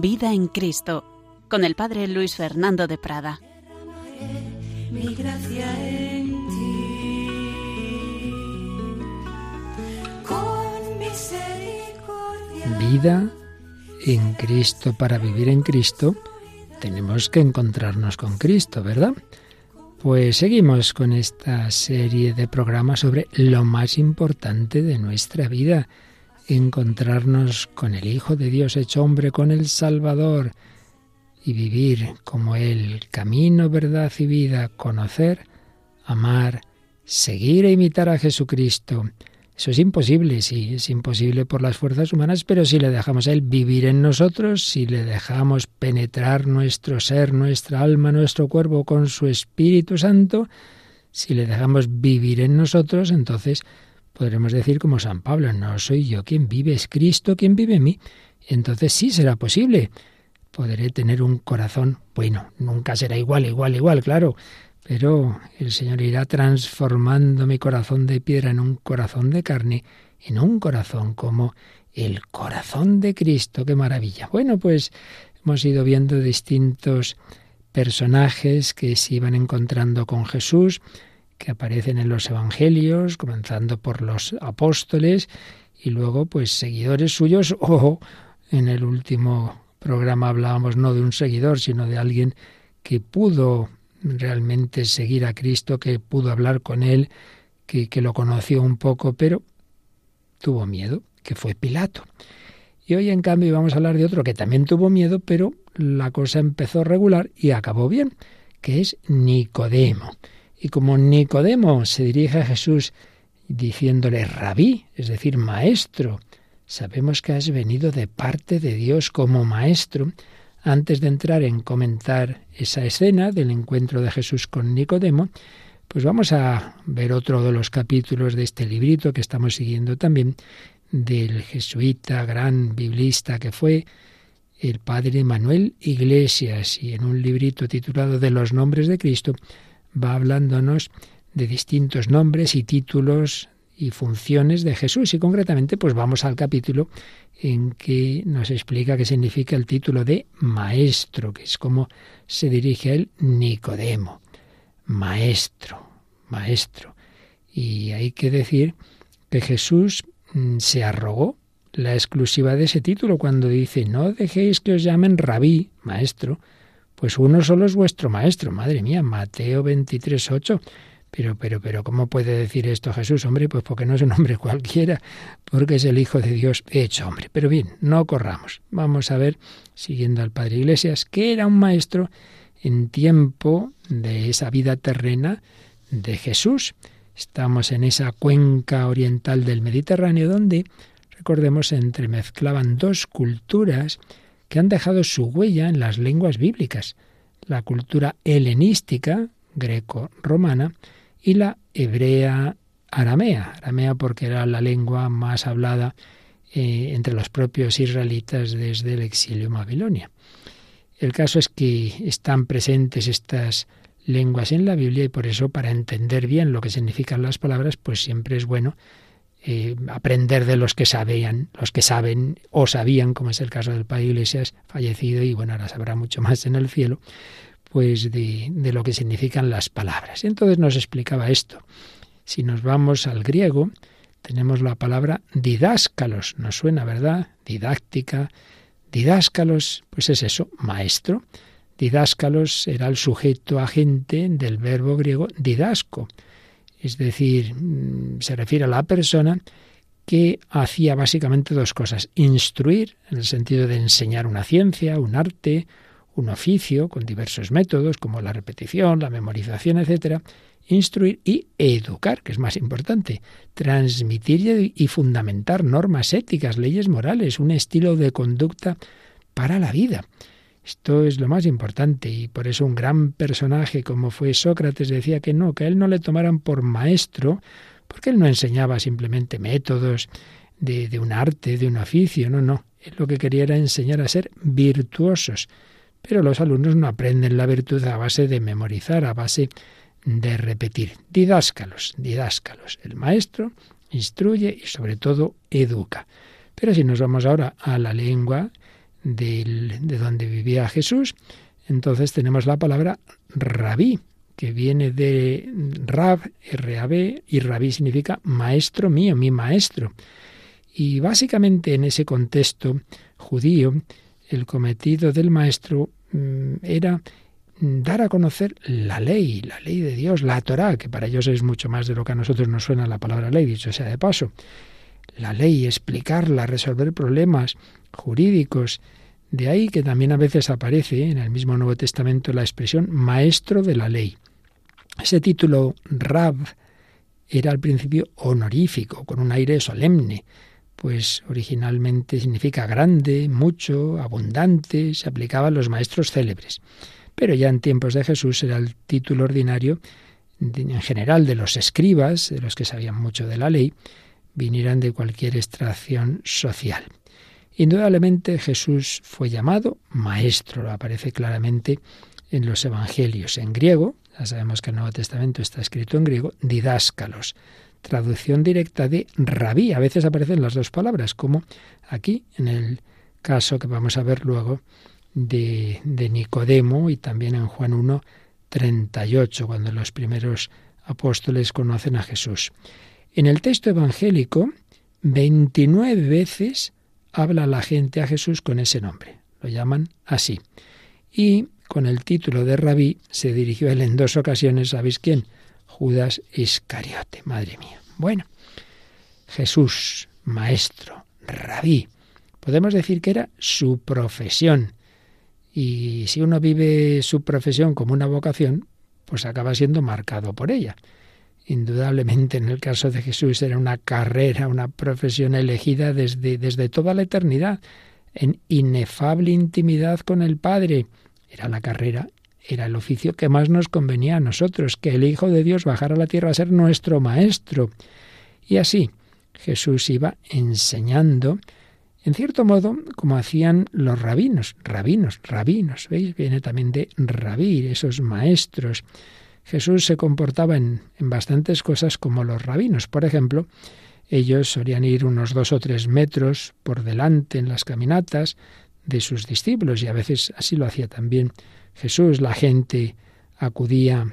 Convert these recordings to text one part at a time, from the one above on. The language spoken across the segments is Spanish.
Vida en Cristo, con el Padre Luis Fernando de Prada. Mi gracia en ti. Con misericordia. Vida en Cristo, para vivir en Cristo, tenemos que encontrarnos con Cristo, ¿verdad? Pues seguimos con esta serie de programas sobre lo más importante de nuestra vida, encontrarnos con el Hijo de Dios hecho hombre, con el Salvador, y vivir como Él, camino, verdad y vida, conocer, amar, seguir e imitar a Jesucristo. Eso es imposible, sí, es imposible por las fuerzas humanas, pero si le dejamos a Él vivir en nosotros, si le dejamos penetrar nuestro ser, nuestra alma, nuestro cuerpo con su Espíritu Santo, si le dejamos vivir en nosotros, entonces podremos decir como San Pablo, no soy yo quien vive, es Cristo quien vive en mí. Entonces sí será posible. Podré tener un corazón bueno, nunca será igual, igual, igual, claro, pero el Señor irá transformando mi corazón de piedra en un corazón de carne, en un corazón como el corazón de Cristo. ¡Qué maravilla! Bueno, pues hemos ido viendo distintos personajes que se iban encontrando con Jesús, que aparecen en los evangelios, comenzando por los apóstoles y luego pues seguidores suyos o en el último programa hablábamos no de un seguidor, sino de alguien que pudo realmente seguir a Cristo, que pudo hablar con él, que, que lo conoció un poco, pero tuvo miedo, que fue Pilato. Y hoy, en cambio, vamos a hablar de otro que también tuvo miedo, pero la cosa empezó regular y acabó bien, que es Nicodemo. Y como Nicodemo se dirige a Jesús diciéndole rabí, es decir, maestro, sabemos que has venido de parte de Dios como maestro, antes de entrar en comentar esa escena del encuentro de Jesús con Nicodemo, pues vamos a ver otro de los capítulos de este librito que estamos siguiendo también del jesuita, gran biblista que fue el padre Manuel Iglesias. Y en un librito titulado De los nombres de Cristo va hablándonos de distintos nombres y títulos y funciones de Jesús y concretamente pues vamos al capítulo en que nos explica qué significa el título de maestro, que es como se dirige a él Nicodemo. Maestro, maestro. Y hay que decir que Jesús mm, se arrogó la exclusiva de ese título cuando dice, no dejéis que os llamen rabí, maestro, pues uno solo es vuestro maestro. Madre mía, Mateo 23, 8. Pero, pero, pero, ¿cómo puede decir esto Jesús? Hombre, pues porque no es un hombre cualquiera, porque es el Hijo de Dios hecho hombre. Pero bien, no corramos. Vamos a ver, siguiendo al Padre Iglesias, que era un maestro en tiempo de esa vida terrena de Jesús. Estamos en esa cuenca oriental del Mediterráneo donde, recordemos, se entremezclaban dos culturas que han dejado su huella en las lenguas bíblicas. La cultura helenística, greco-romana, y la hebrea aramea, aramea porque era la lengua más hablada eh, entre los propios israelitas desde el exilio en Babilonia. El caso es que están presentes estas lenguas en la Biblia y por eso para entender bien lo que significan las palabras, pues siempre es bueno eh, aprender de los que sabían, los que saben o sabían, como es el caso del padre Iglesias, fallecido y bueno, ahora sabrá mucho más en el cielo, pues de, de lo que significan las palabras. Entonces nos explicaba esto. Si nos vamos al griego, tenemos la palabra didáscalos, nos suena, ¿verdad? Didáctica. Didáscalos, pues es eso, maestro. Didáscalos era el sujeto agente del verbo griego didasco, es decir, mm, se refiere a la persona que hacía básicamente dos cosas, instruir, en el sentido de enseñar una ciencia, un arte, un oficio con diversos métodos como la repetición, la memorización, etcétera, instruir y educar, que es más importante, transmitir y fundamentar normas éticas, leyes morales, un estilo de conducta para la vida. Esto es lo más importante y por eso un gran personaje como fue Sócrates decía que no, que a él no le tomaran por maestro, porque él no enseñaba simplemente métodos de, de un arte, de un oficio, no, no. Él lo que quería era enseñar a ser virtuosos, pero los alumnos no aprenden la virtud a base de memorizar, a base de repetir. Didáscalos, didáscalos. El maestro instruye y sobre todo educa. Pero si nos vamos ahora a la lengua de donde vivía Jesús, entonces tenemos la palabra rabí, que viene de rab, R-A-B, y rabí significa maestro mío, mi maestro. Y básicamente en ese contexto judío, el cometido del maestro mm, era dar a conocer la ley, la ley de Dios, la Torá, que para ellos es mucho más de lo que a nosotros nos suena la palabra ley, dicho sea de paso. La ley, explicarla, resolver problemas jurídicos. De ahí que también a veces aparece en el mismo Nuevo Testamento la expresión maestro de la ley. Ese título Rab era al principio honorífico, con un aire solemne, pues originalmente significa grande, mucho, abundante, se aplicaba a los maestros célebres. Pero ya en tiempos de Jesús era el título ordinario en general de los escribas, de los que sabían mucho de la ley, vinieran de cualquier extracción social. Indudablemente Jesús fue llamado maestro, lo aparece claramente en los evangelios en griego, ya sabemos que el Nuevo Testamento está escrito en griego, didáscalos, traducción directa de rabí. A veces aparecen las dos palabras, como aquí en el caso que vamos a ver luego de, de Nicodemo y también en Juan 1, 38, cuando los primeros apóstoles conocen a Jesús. En el texto evangélico, 29 veces habla la gente a Jesús con ese nombre. Lo llaman así. Y con el título de rabí se dirigió a él en dos ocasiones, ¿sabéis quién? Judas Iscariote, madre mía. Bueno, Jesús, maestro, rabí, podemos decir que era su profesión. Y si uno vive su profesión como una vocación, pues acaba siendo marcado por ella. Indudablemente en el caso de Jesús era una carrera, una profesión elegida desde, desde toda la eternidad, en inefable intimidad con el Padre. Era la carrera era el oficio que más nos convenía a nosotros, que el Hijo de Dios bajara a la tierra a ser nuestro Maestro. Y así Jesús iba enseñando, en cierto modo, como hacían los rabinos, rabinos, rabinos, ¿veis? Viene también de rabir, esos maestros. Jesús se comportaba en, en bastantes cosas como los rabinos. Por ejemplo, ellos solían ir unos dos o tres metros por delante en las caminatas de sus discípulos y a veces así lo hacía también Jesús, la gente acudía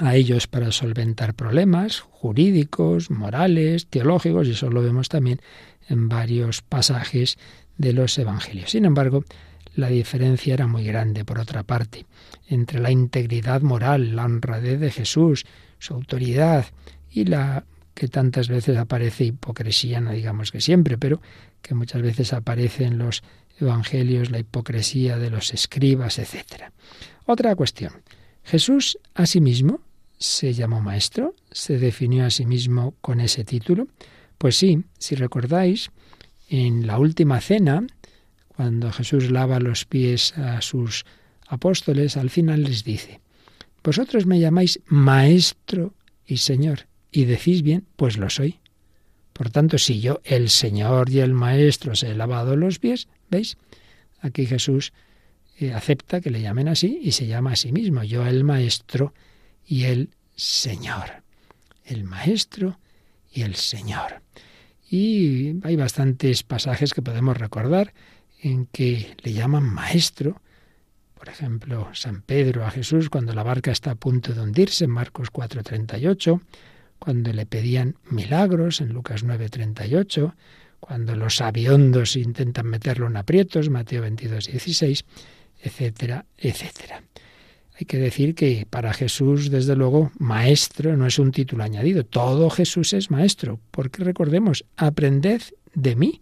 a ellos para solventar problemas jurídicos, morales, teológicos, y eso lo vemos también en varios pasajes de los evangelios. Sin embargo, la diferencia era muy grande, por otra parte, entre la integridad moral, la honradez de Jesús, su autoridad y la que tantas veces aparece hipocresía, no digamos que siempre, pero que muchas veces aparece en los evangelios, la hipocresía de los escribas, etc. Otra cuestión. ¿Jesús a sí mismo se llamó maestro? ¿Se definió a sí mismo con ese título? Pues sí, si recordáis, en la última cena, cuando Jesús lava los pies a sus apóstoles, al final les dice, Vosotros me llamáis maestro y Señor, y decís bien, pues lo soy. Por tanto, si yo, el Señor y el Maestro, os he lavado los pies, ¿veis? Aquí Jesús eh, acepta que le llamen así y se llama a sí mismo, yo el Maestro y el Señor. El Maestro y el Señor. Y hay bastantes pasajes que podemos recordar en que le llaman Maestro. Por ejemplo, San Pedro a Jesús cuando la barca está a punto de hundirse, en Marcos 4:38 cuando le pedían milagros en Lucas 9:38, cuando los aviondos intentan meterlo en aprietos, Mateo 22:16, etcétera, etcétera. Hay que decir que para Jesús, desde luego, maestro no es un título añadido. Todo Jesús es maestro, porque recordemos, aprended de mí.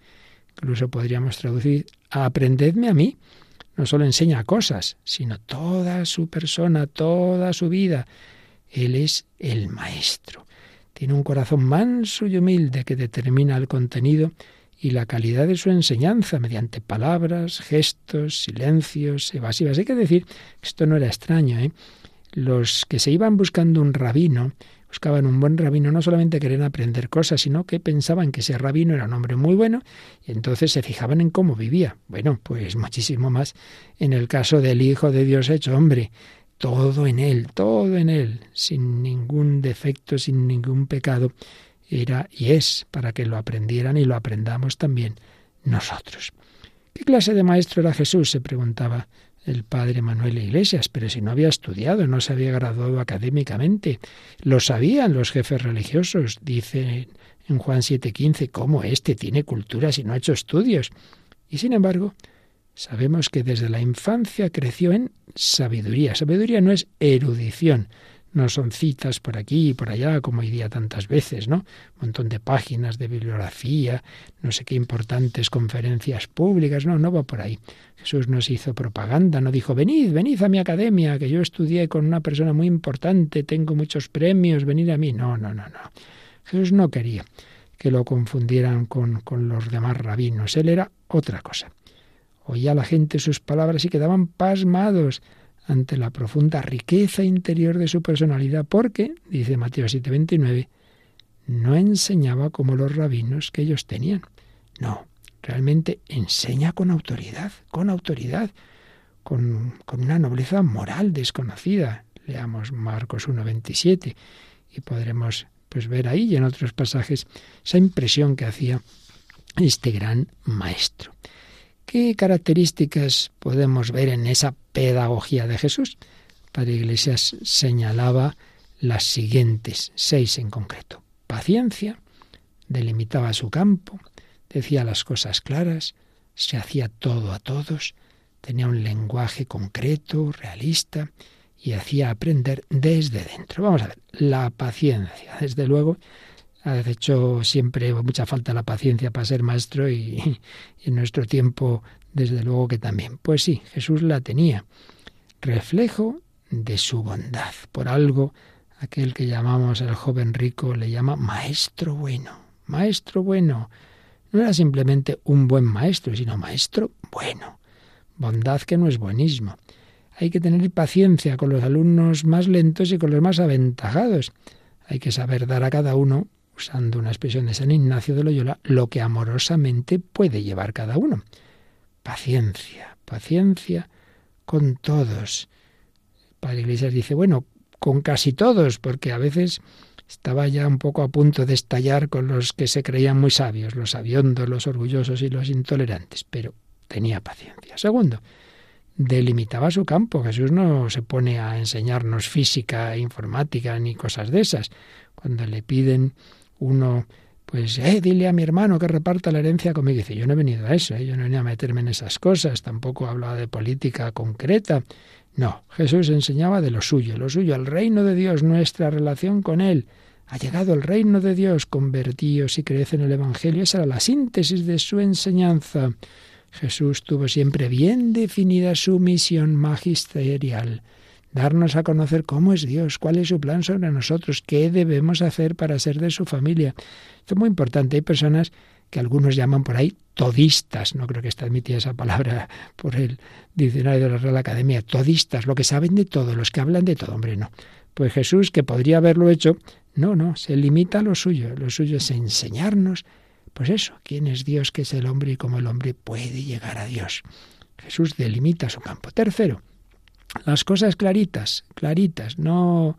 Incluso podríamos traducir, aprendedme a mí. No solo enseña cosas, sino toda su persona, toda su vida. Él es el maestro. Tiene un corazón manso y humilde que determina el contenido y la calidad de su enseñanza mediante palabras, gestos, silencios, evasivas. Hay que decir esto no era extraño. ¿eh? Los que se iban buscando un rabino, buscaban un buen rabino, no solamente querían aprender cosas, sino que pensaban que ese rabino era un hombre muy bueno y entonces se fijaban en cómo vivía. Bueno, pues muchísimo más en el caso del Hijo de Dios hecho hombre todo en Él, todo en Él, sin ningún defecto, sin ningún pecado, era y es para que lo aprendieran y lo aprendamos también nosotros. ¿Qué clase de maestro era Jesús? se preguntaba el padre Manuel Iglesias, pero si no había estudiado, no se había graduado académicamente. Lo sabían los jefes religiosos, dice en Juan 7:15, ¿cómo este tiene cultura si no ha hecho estudios? Y sin embargo, sabemos que desde la infancia creció en sabiduría. Sabiduría no es erudición, no son citas por aquí y por allá, como hoy día tantas veces, ¿no? Un montón de páginas de bibliografía, no sé qué importantes conferencias públicas, no, no va por ahí. Jesús nos hizo propaganda, no dijo, venid, venid a mi academia, que yo estudié con una persona muy importante, tengo muchos premios, venid a mí. No, no, no, no. Jesús no quería que lo confundieran con, con los demás rabinos, él era otra cosa. Oía la gente sus palabras y quedaban pasmados ante la profunda riqueza interior de su personalidad, porque, dice Mateo 7:29, no enseñaba como los rabinos que ellos tenían. No, realmente enseña con autoridad, con autoridad, con, con una nobleza moral desconocida. Leamos Marcos 1:27 y podremos pues ver ahí y en otros pasajes esa impresión que hacía este gran maestro. ¿Qué características podemos ver en esa pedagogía de Jesús? Padre Iglesias señalaba las siguientes, seis en concreto. Paciencia, delimitaba su campo, decía las cosas claras, se hacía todo a todos, tenía un lenguaje concreto, realista, y hacía aprender desde dentro. Vamos a ver, la paciencia, desde luego, ha hecho siempre mucha falta la paciencia para ser maestro y, en nuestro tiempo, desde luego que también. Pues sí, Jesús la tenía. Reflejo de su bondad. Por algo, aquel que llamamos el joven rico le llama maestro bueno. Maestro bueno. No era simplemente un buen maestro, sino maestro bueno. Bondad que no es buenismo. Hay que tener paciencia con los alumnos más lentos y con los más aventajados. Hay que saber dar a cada uno usando una expresión de San Ignacio de Loyola, lo que amorosamente puede llevar cada uno. Paciencia, paciencia con todos. Padre Iglesias dice, bueno, con casi todos, porque a veces estaba ya un poco a punto de estallar con los que se creían muy sabios, los sabiondos, los orgullosos y los intolerantes, pero tenía paciencia. Segundo, delimitaba su campo. Jesús no se pone a enseñarnos física, informática ni cosas de esas. Cuando le piden uno, pues, eh, dile a mi hermano que reparta la herencia conmigo. dice, yo no he venido a eso, ¿eh? yo no he venido a meterme en esas cosas, tampoco hablaba de política concreta. No, Jesús enseñaba de lo suyo, lo suyo, el reino de Dios, nuestra relación con Él. Ha llegado el reino de Dios, convertíos y crece en el Evangelio. Esa era la síntesis de su enseñanza. Jesús tuvo siempre bien definida su misión magisterial darnos a conocer cómo es Dios, cuál es su plan sobre nosotros, qué debemos hacer para ser de su familia. Esto es muy importante. Hay personas que algunos llaman por ahí todistas, no creo que esté admitida esa palabra por el diccionario de la Real Academia, todistas, lo que saben de todo, los que hablan de todo, hombre, no. Pues Jesús, que podría haberlo hecho, no, no, se limita a lo suyo, lo suyo es enseñarnos, pues eso, quién es Dios, qué es el hombre y cómo el hombre puede llegar a Dios. Jesús delimita su campo. Tercero, las cosas claritas, claritas, no,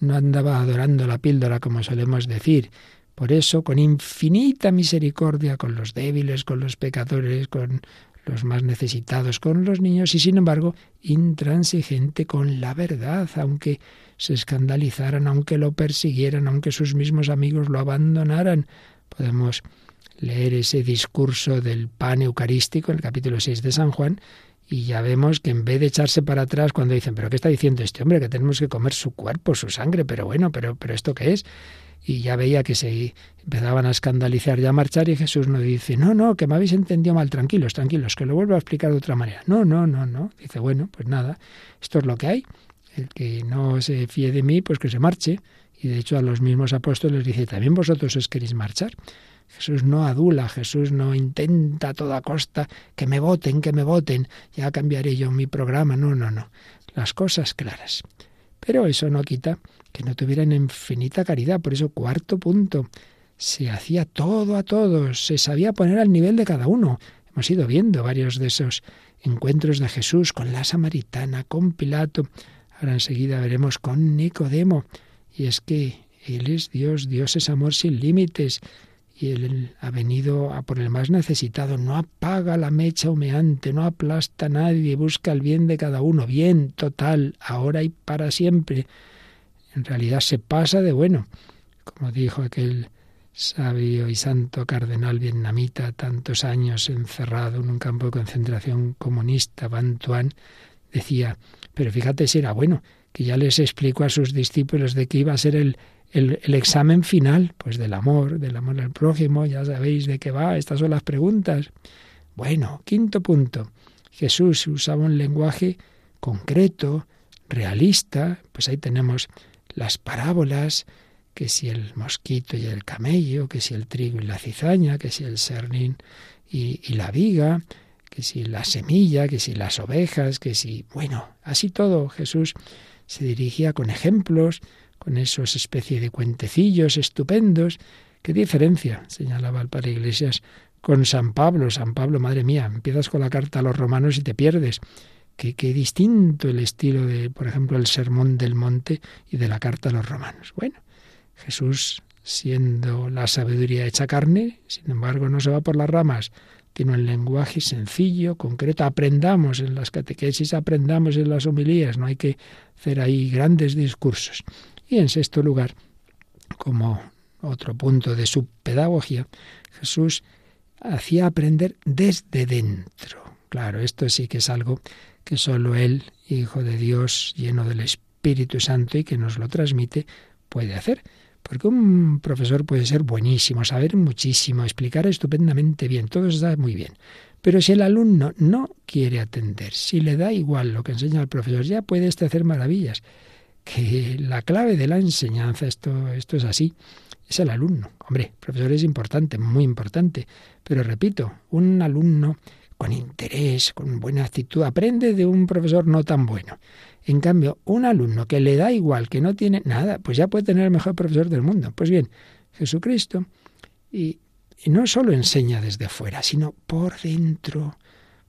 no andaba adorando la píldora como solemos decir. Por eso, con infinita misericordia con los débiles, con los pecadores, con los más necesitados, con los niños, y sin embargo, intransigente con la verdad, aunque se escandalizaran, aunque lo persiguieran, aunque sus mismos amigos lo abandonaran. Podemos leer ese discurso del pan eucarístico en el capítulo 6 de San Juan, y ya vemos que en vez de echarse para atrás cuando dicen, pero ¿qué está diciendo este hombre? Que tenemos que comer su cuerpo, su sangre, pero bueno, pero, pero ¿esto qué es? Y ya veía que se empezaban a escandalizar y a marchar y Jesús no dice, no, no, que me habéis entendido mal, tranquilos, tranquilos, que lo vuelvo a explicar de otra manera. No, no, no, no. Dice, bueno, pues nada, esto es lo que hay. El que no se fíe de mí, pues que se marche. Y de hecho a los mismos apóstoles dice, también vosotros os queréis marchar. Jesús no adula, Jesús no intenta a toda costa que me voten, que me voten, ya cambiaré yo mi programa. No, no, no. Las cosas claras. Pero eso no quita que no tuvieran infinita caridad. Por eso, cuarto punto, se hacía todo a todos, se sabía poner al nivel de cada uno. Hemos ido viendo varios de esos encuentros de Jesús con la samaritana, con Pilato. Ahora enseguida veremos con Nicodemo. Y es que Él es Dios, Dios es amor sin límites y Él ha venido a por el más necesitado. No apaga la mecha humeante, no aplasta a nadie, busca el bien de cada uno, bien total, ahora y para siempre. En realidad se pasa de bueno, como dijo aquel sabio y santo cardenal vietnamita, tantos años encerrado en un campo de concentración comunista, Van Tuan, decía, pero fíjate si era bueno, que ya les explicó a sus discípulos de que iba a ser el, el, examen final, pues del amor, del amor al prójimo, ya sabéis de qué va, estas son las preguntas. Bueno, quinto punto, Jesús usaba un lenguaje concreto, realista, pues ahí tenemos las parábolas, que si el mosquito y el camello, que si el trigo y la cizaña, que si el sernín y, y la viga, que si la semilla, que si las ovejas, que si... Bueno, así todo Jesús se dirigía con ejemplos, con esos especie de cuentecillos estupendos. ¿Qué diferencia? señalaba el padre Iglesias con San Pablo. San Pablo, madre mía, empiezas con la carta a los romanos y te pierdes. Qué, qué distinto el estilo de, por ejemplo, el Sermón del Monte y de la carta a los romanos. Bueno, Jesús, siendo la sabiduría hecha carne, sin embargo, no se va por las ramas, tiene un lenguaje sencillo, concreto. Aprendamos en las catequesis, aprendamos en las homilías, no hay que hacer ahí grandes discursos. Y en sexto lugar, como otro punto de su pedagogía, Jesús hacía aprender desde dentro. Claro, esto sí que es algo que solo Él, Hijo de Dios, lleno del Espíritu Santo y que nos lo transmite, puede hacer. Porque un profesor puede ser buenísimo, saber muchísimo, explicar estupendamente bien, todo está muy bien. Pero si el alumno no quiere atender, si le da igual lo que enseña el profesor, ya puede este hacer maravillas. Que la clave de la enseñanza, esto, esto es así, es el alumno. Hombre, el profesor es importante, muy importante. Pero repito, un alumno con interés, con buena actitud, aprende de un profesor no tan bueno. En cambio, un alumno que le da igual, que no tiene nada, pues ya puede tener el mejor profesor del mundo. Pues bien, Jesucristo, y, no solo enseña desde fuera, sino por dentro,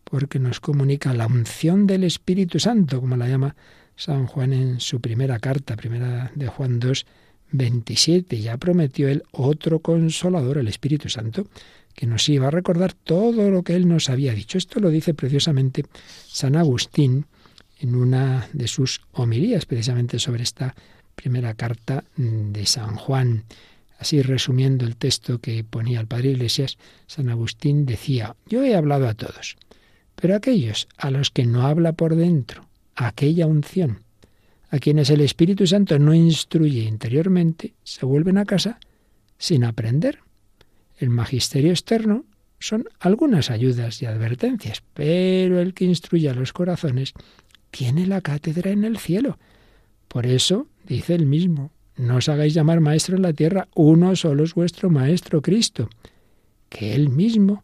porque nos comunica la unción del Espíritu Santo, como la llama San Juan en su primera carta, primera de Juan 2, 27. Ya prometió él otro consolador, el Espíritu Santo, que nos iba a recordar todo lo que él nos había dicho. Esto lo dice preciosamente San Agustín en una de sus homilías, precisamente sobre esta primera carta de San Juan. Así resumiendo el texto que ponía el padre Iglesias, San Agustín decía, yo he hablado a todos, pero aquellos a los que no habla por dentro, aquella unción, a quienes el Espíritu Santo no instruye interiormente, se vuelven a casa sin aprender. El magisterio externo son algunas ayudas y advertencias, pero el que instruye a los corazones tiene la cátedra en el cielo. Por eso, dice el mismo, no os hagáis llamar maestro en la tierra, uno solo es vuestro maestro Cristo. Que Él mismo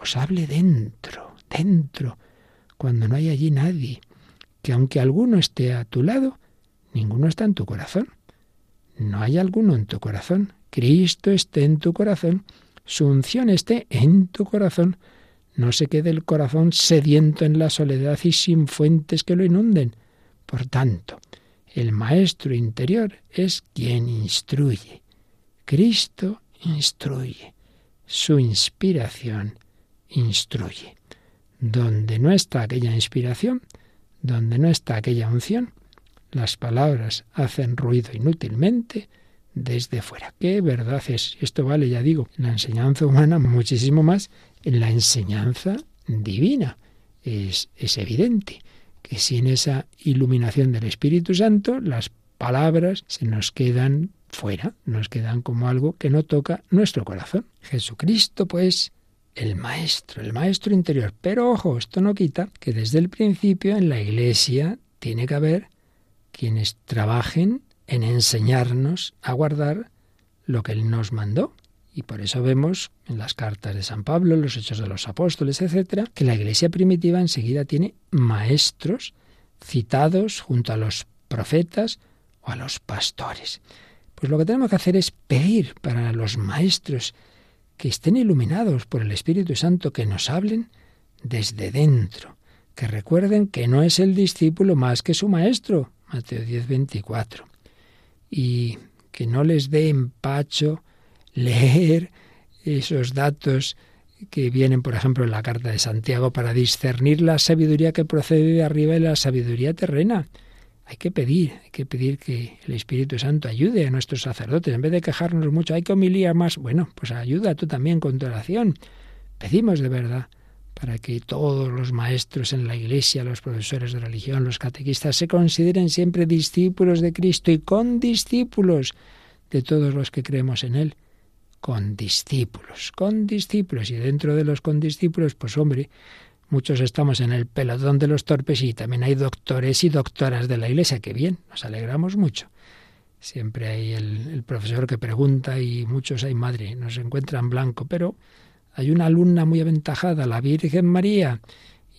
os hable dentro, dentro, cuando no hay allí nadie. Que aunque alguno esté a tu lado, ninguno está en tu corazón. No hay alguno en tu corazón. Cristo esté en tu corazón, su unción esté en tu corazón, no se quede el corazón sediento en la soledad y sin fuentes que lo inunden. Por tanto, el maestro interior es quien instruye. Cristo instruye. Su inspiración instruye. Donde no está aquella inspiración, donde no está aquella unción, las palabras hacen ruido inútilmente desde fuera. ¿Qué verdad es? Esto vale, ya digo, en la enseñanza humana muchísimo más en la enseñanza divina. Es, es evidente que sin esa iluminación del Espíritu Santo, las palabras se nos quedan fuera, nos quedan como algo que no toca nuestro corazón. Jesucristo, pues, el Maestro, el Maestro interior. Pero ojo, esto no quita que desde el principio en la Iglesia tiene que haber quienes trabajen en enseñarnos a guardar lo que Él nos mandó. Y por eso vemos en las cartas de San Pablo, los hechos de los apóstoles, etcétera, que la iglesia primitiva enseguida tiene maestros citados junto a los profetas o a los pastores. Pues lo que tenemos que hacer es pedir para los maestros que estén iluminados por el Espíritu Santo, que nos hablen desde dentro, que recuerden que no es el discípulo más que su maestro, Mateo 10, 24, y que no les dé empacho leer esos datos que vienen, por ejemplo, en la carta de Santiago para discernir la sabiduría que procede de arriba y la sabiduría terrena. Hay que pedir, hay que pedir que el Espíritu Santo ayude a nuestros sacerdotes. En vez de quejarnos mucho, hay que humillar más. Bueno, pues ayuda tú también con tu oración. Pedimos de verdad para que todos los maestros en la Iglesia, los profesores de religión, los catequistas, se consideren siempre discípulos de Cristo y con discípulos de todos los que creemos en Él. Con discípulos, con discípulos. Y dentro de los condiscípulos, pues hombre, muchos estamos en el pelotón de los torpes y también hay doctores y doctoras de la Iglesia. Que bien, nos alegramos mucho. Siempre hay el, profesor que pregunta y muchos hay madre, nos encuentran blanco, pero hay una alumna muy aventajada, la Virgen María,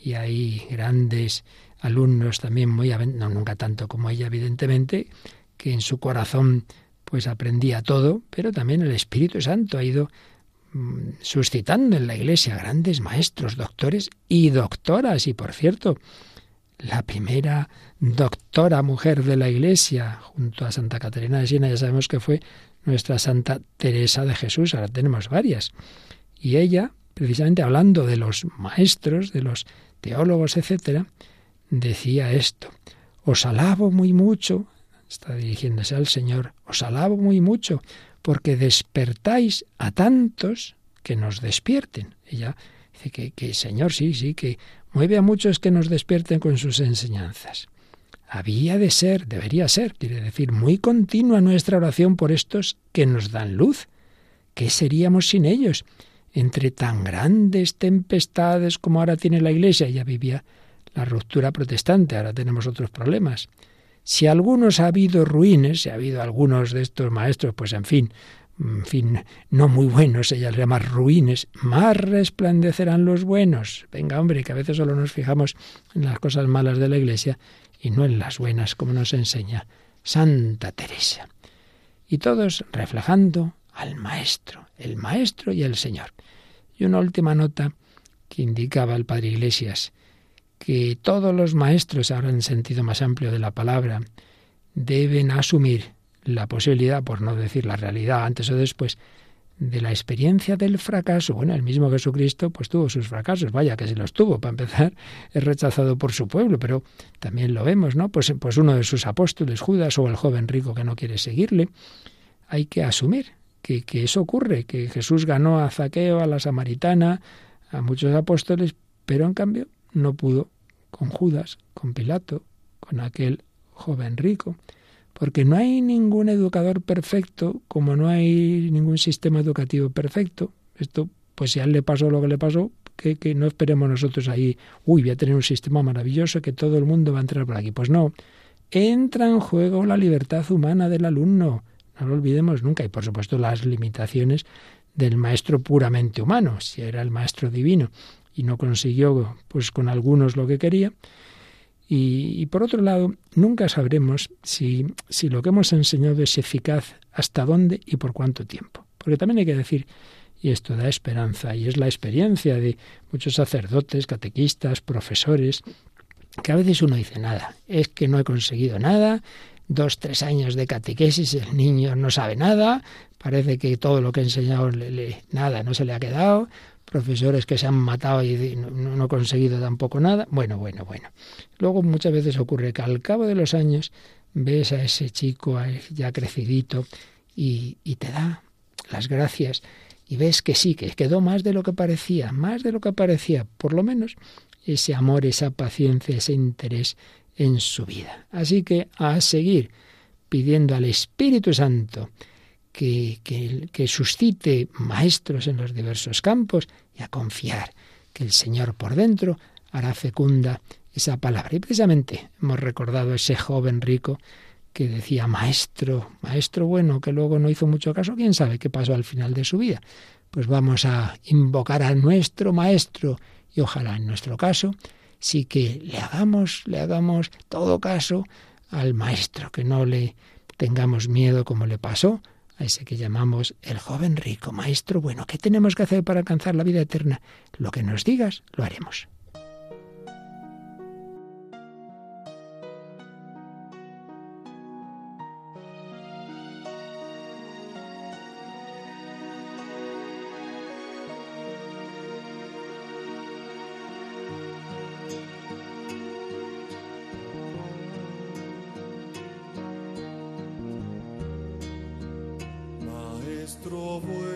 y hay grandes alumnos también muy no nunca tanto como ella evidentemente, que en su corazón pues aprendía todo, pero también el Espíritu Santo ha ido suscitando en la Iglesia grandes maestros, doctores y doctoras. Y por cierto, la primera doctora mujer de la Iglesia, junto a Santa Catarina de Siena, ya sabemos que fue nuestra Santa Teresa de Jesús, ahora tenemos varias. Y ella, precisamente hablando de los maestros, de los teólogos, etcétera, decía esto: Os alabo muy mucho, está dirigiéndose al Señor, os alabo muy mucho, porque despertáis a tantos que nos despierten. Ella dice que, Señor, sí, sí, que mueve a muchos que nos despierten con sus enseñanzas. Había de ser, debería ser, quiere decir, muy continua nuestra oración por estos que nos dan luz. ¿Qué seríamos sin ellos? entre tan grandes tempestades como ahora tiene la Iglesia. Ya vivía la ruptura protestante, ahora tenemos otros problemas. Si algunos ha habido ruines, si ha habido algunos de estos maestros, pues en fin, en fin, no muy buenos, ella les llama ruines, más resplandecerán los buenos. Venga, hombre, que a veces solo nos fijamos en las cosas malas de la Iglesia y no en las buenas, como nos enseña Santa Teresa. Y todos reflejando al Maestro, el Maestro y el Señor. Y una última nota que indicaba el Padre Iglesias, que todos los maestros, ahora en sentido más amplio de la palabra, deben asumir la posibilidad, por no decir la realidad antes o después, de la experiencia del fracaso. Bueno, el mismo Jesucristo pues tuvo sus fracasos, vaya que si los tuvo, para empezar, es rechazado por su pueblo, pero también lo vemos, ¿no? Pues, pues uno de sus apóstoles, Judas, o el joven rico que no quiere seguirle, hay que asumir que, eso ocurre, que Jesús ganó a Zaqueo, a la samaritana, a muchos apóstoles, pero en cambio no pudo con Judas, con Pilato, con aquel joven rico, porque no hay ningún educador perfecto, como no hay ningún sistema educativo perfecto. Esto, pues si a él le pasó lo que le pasó, que, que no esperemos nosotros ahí, uy, voy a tener un sistema maravilloso que todo el mundo va a entrar por aquí. Pues no, entra en juego la libertad humana del alumno, no lo olvidemos nunca. Y por supuesto las limitaciones del maestro puramente humano, si era el maestro divino y no consiguió pues con algunos lo que quería. Y, por otro lado, nunca sabremos si, si lo que hemos enseñado es eficaz hasta dónde y por cuánto tiempo. Porque también hay que decir, y esto da esperanza, y es la experiencia de muchos sacerdotes, catequistas, profesores, que a veces uno dice nada, es que no he conseguido nada, dos, tres años de catequesis, el niño no sabe nada, parece que todo lo que ha enseñado, le, nada, no se le ha quedado, profesores que se han matado y no, no han conseguido tampoco nada. Bueno, bueno, bueno. Luego muchas veces ocurre que al cabo de los años ves a ese chico ya crecidito y, y te da las gracias y ves que sí, que quedó más de lo que parecía, más de lo que parecía, por lo menos ese amor, esa paciencia, ese interés en su vida. Así que a seguir pidiendo al Espíritu Santo que, que, suscite maestros en los diversos campos y a confiar que el Señor por dentro hará fecunda esa palabra. Y precisamente hemos recordado ese joven rico que decía maestro, maestro bueno, que luego no hizo mucho caso, quién sabe qué pasó al final de su vida. Pues vamos a invocar a nuestro maestro y ojalá en nuestro caso sí que le hagamos, le hagamos todo caso al maestro, que no le tengamos miedo como le pasó a ese que llamamos el joven rico, maestro bueno. ¿Qué tenemos que hacer para alcanzar la vida eterna? Lo que nos digas, lo haremos. Maestro bueno,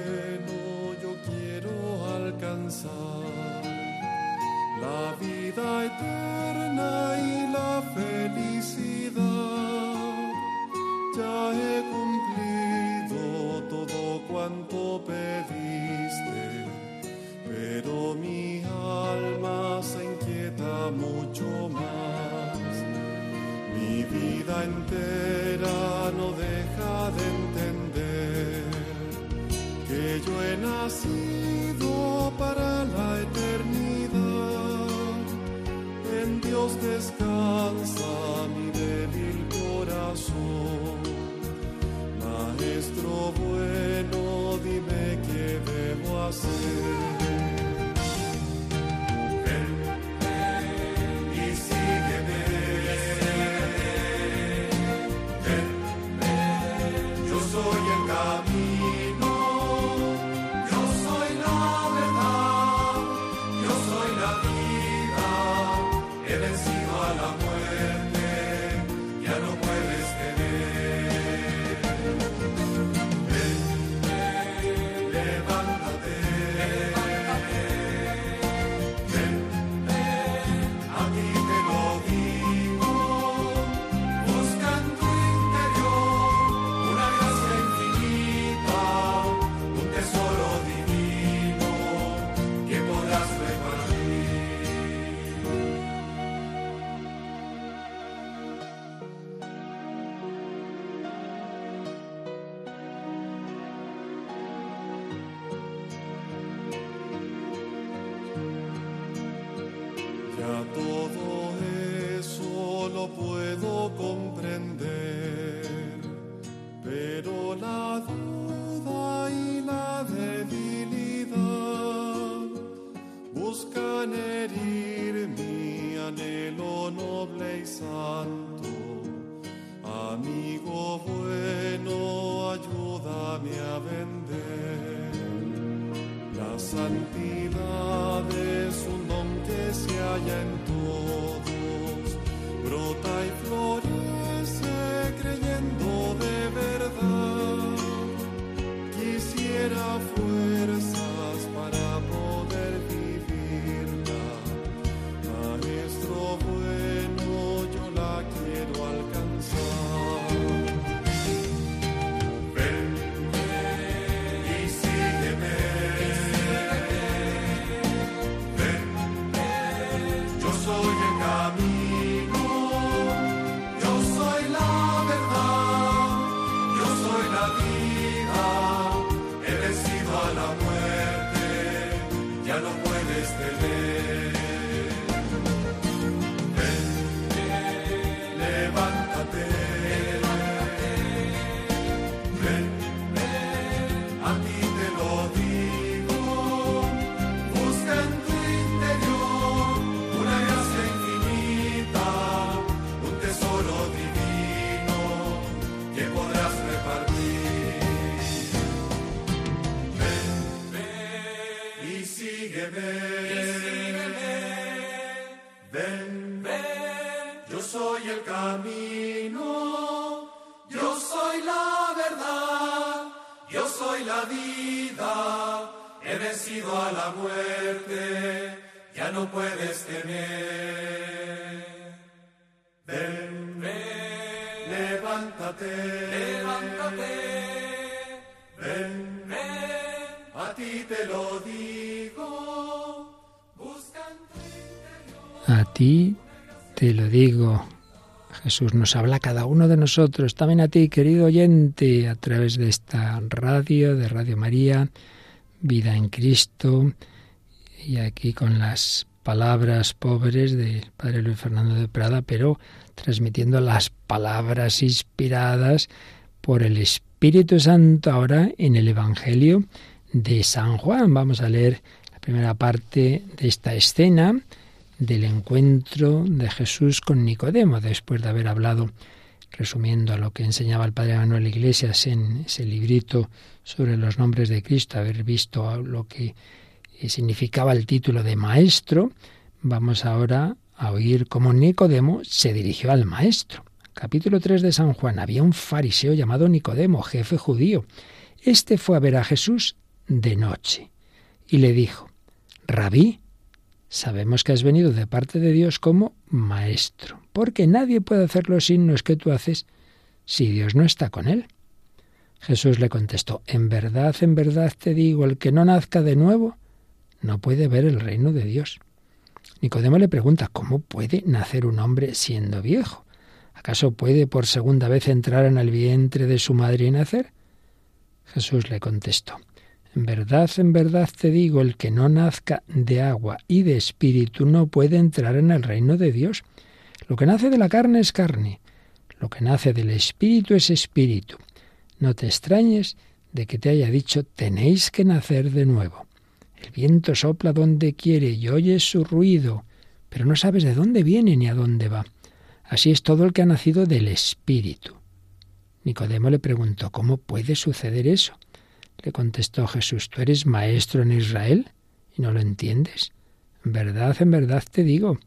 ti te lo digo. Jesús nos habla a cada uno de nosotros, también a ti, querido oyente, a través de esta radio, de Radio María, Vida en Cristo, y aquí con las palabras pobres del Padre Luis Fernando de Prada, pero transmitiendo las palabras inspiradas por el Espíritu Santo ahora en el Evangelio de San Juan. Vamos a leer la primera parte de esta escena del encuentro de Jesús con Nicodemo, después de haber hablado, resumiendo lo que enseñaba el Padre Manuel Iglesias en ese librito sobre los nombres de Cristo, haber visto lo que significaba el título de maestro, vamos ahora a oír cómo Nicodemo se dirigió al maestro. Capítulo 3 de San Juan. Había un fariseo llamado Nicodemo, jefe judío. Este fue a ver a Jesús de noche y le dijo, Rabí, sabemos que has venido de parte de Dios como maestro, porque nadie puede hacer los signos que tú haces si Dios no está con él. Jesús le contestó, En verdad, en verdad te digo, el que no nazca de nuevo no puede ver el reino de Dios. Nicodemo le pregunta, ¿cómo puede nacer un hombre siendo viejo? ¿Acaso puede por segunda vez entrar en el vientre de su madre y nacer? Jesús le contestó, En verdad, en verdad te digo, el que no nazca de agua y de espíritu no puede entrar en el reino de Dios. Lo que nace de la carne es carne, lo que nace del espíritu es espíritu. No te extrañes de que te haya dicho tenéis que nacer de nuevo. El viento sopla donde quiere y oyes su ruido, pero no sabes de dónde viene ni a dónde va. Así es todo el que ha nacido del Espíritu. Nicodemo le preguntó, ¿cómo puede suceder eso? Le contestó Jesús, ¿tú eres maestro en Israel y no lo entiendes? En verdad, en verdad te digo,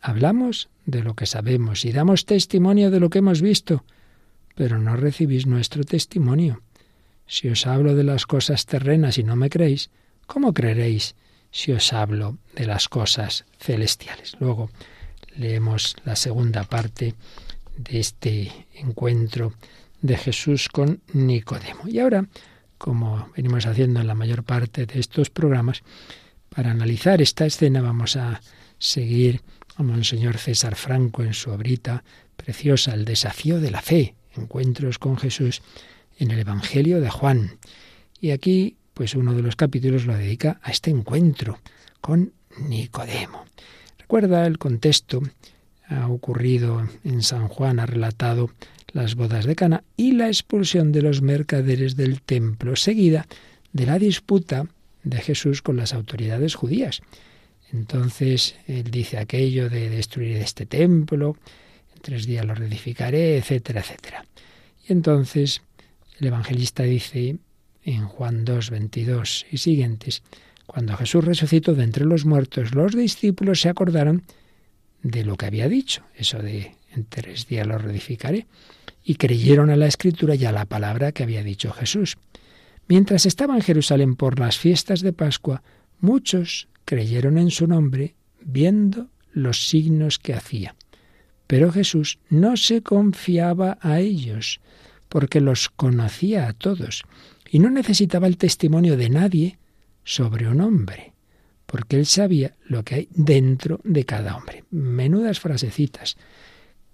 hablamos de lo que sabemos y damos testimonio de lo que hemos visto, pero no recibís nuestro testimonio. Si os hablo de las cosas terrenas y no me creéis, ¿cómo creeréis si os hablo de las cosas celestiales? Luego leemos la segunda parte de este encuentro de Jesús con Nicodemo. Y ahora, como venimos haciendo en la mayor parte de estos programas, para analizar esta escena vamos a seguir a Monseñor César Franco en su obrita preciosa El desafío de la fe, encuentros con Jesús en el Evangelio de Juan. Y aquí, pues uno de los capítulos lo dedica a este encuentro con Nicodemo. Recuerda el contexto, ha ocurrido en San Juan, ha relatado las bodas de Cana y la expulsión de los mercaderes del templo, seguida de la disputa de Jesús con las autoridades judías. Entonces él dice aquello de destruir este templo, tres días lo reedificaré, etcétera, etcétera. Y entonces el evangelista dice en Juan 2, 22 y siguientes, cuando Jesús resucitó de entre los muertos, los discípulos se acordaron de lo que había dicho, eso de en tres días lo reedificaré, y creyeron a la escritura y a la palabra que había dicho Jesús. Mientras estaba en Jerusalén por las fiestas de Pascua, muchos creyeron en su nombre viendo los signos que hacía. Pero Jesús no se confiaba a ellos, porque los conocía a todos, y no necesitaba el testimonio de nadie sobre un hombre, porque él sabía lo que hay dentro de cada hombre. Menudas frasecitas.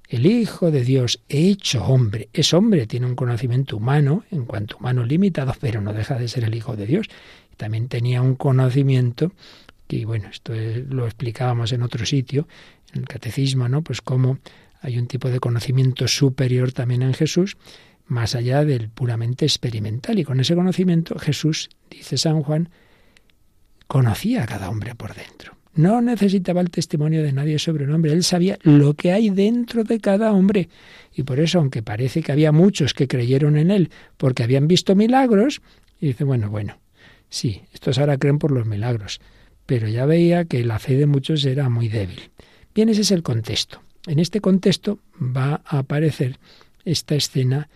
El Hijo de Dios, hecho hombre, es hombre, tiene un conocimiento humano, en cuanto humano limitado, pero no deja de ser el Hijo de Dios. También tenía un conocimiento que bueno, esto lo explicábamos en otro sitio, en el catecismo, ¿no? Pues cómo hay un tipo de conocimiento superior también en Jesús, más allá del puramente experimental. Y con ese conocimiento Jesús, dice San Juan, conocía a cada hombre por dentro. No necesitaba el testimonio de nadie sobre un hombre. Él sabía lo que hay dentro de cada hombre. Y por eso, aunque parece que había muchos que creyeron en él porque habían visto milagros, y dice, bueno, bueno, sí, estos ahora creen por los milagros pero ya veía que la fe de muchos era muy débil. Bien, ese es el contexto. En este contexto va a aparecer esta escena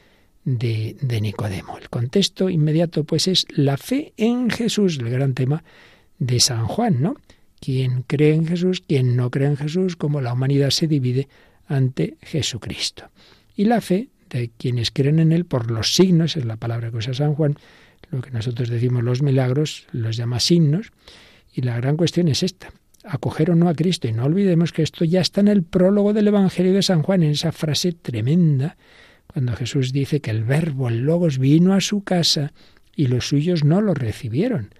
de, de, Nicodemo. El contexto inmediato, pues, es la fe en Jesús, el gran tema de San Juan, ¿no? Quien cree en Jesús, quien no cree en Jesús, como la humanidad se divide ante Jesucristo. Y la fe de quienes creen en Él por los signos, es la palabra que usa San Juan, lo que nosotros decimos los milagros, los llama signos, y la gran cuestión es esta, acoger o no a Cristo. Y no olvidemos que esto ya está en el prólogo del Evangelio de San Juan, en esa frase tremenda, cuando Jesús dice que el verbo, el logos, vino a su casa y los suyos no lo recibieron.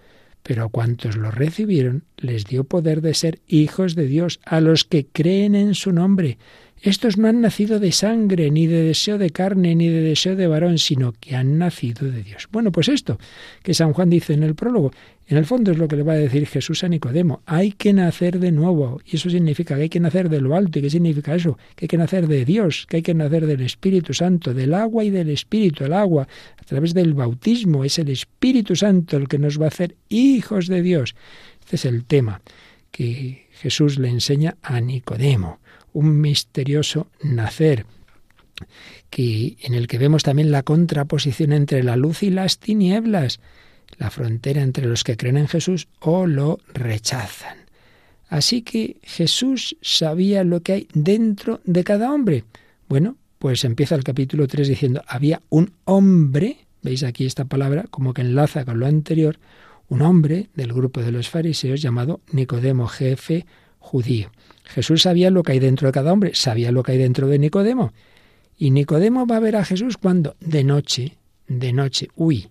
Pero a cuantos lo recibieron, les dio poder de ser hijos de Dios, a los que creen en su nombre, estos no han nacido de sangre, ni de deseo de carne, ni de deseo de varón, sino que han nacido de Dios. Bueno, pues esto que San Juan dice en el prólogo, en el fondo es lo que le va a decir Jesús a Nicodemo. Hay que nacer de nuevo. Y eso significa que hay que nacer de lo alto. ¿Y qué significa eso? Que hay que nacer de Dios, que hay que nacer del Espíritu Santo, del agua y del Espíritu. El agua, a través del bautismo, es el Espíritu Santo el que nos va a hacer hijos de Dios. Este es el tema que Jesús le enseña a Nicodemo un misterioso nacer. que, en el que vemos también la contraposición entre la luz y las tinieblas, la frontera entre los que creen en Jesús o lo rechazan. Así que Jesús sabía lo que hay dentro de cada hombre. Bueno, pues empieza el capítulo 3 diciendo, había un hombre, veis aquí esta palabra como que enlaza con lo anterior, un hombre del grupo de los fariseos llamado Nicodemo, jefe judío. Jesús sabía lo que hay dentro de cada hombre, sabía lo que hay dentro de Nicodemo. Y Nicodemo va a ver a Jesús cuando de noche, de noche. Uy,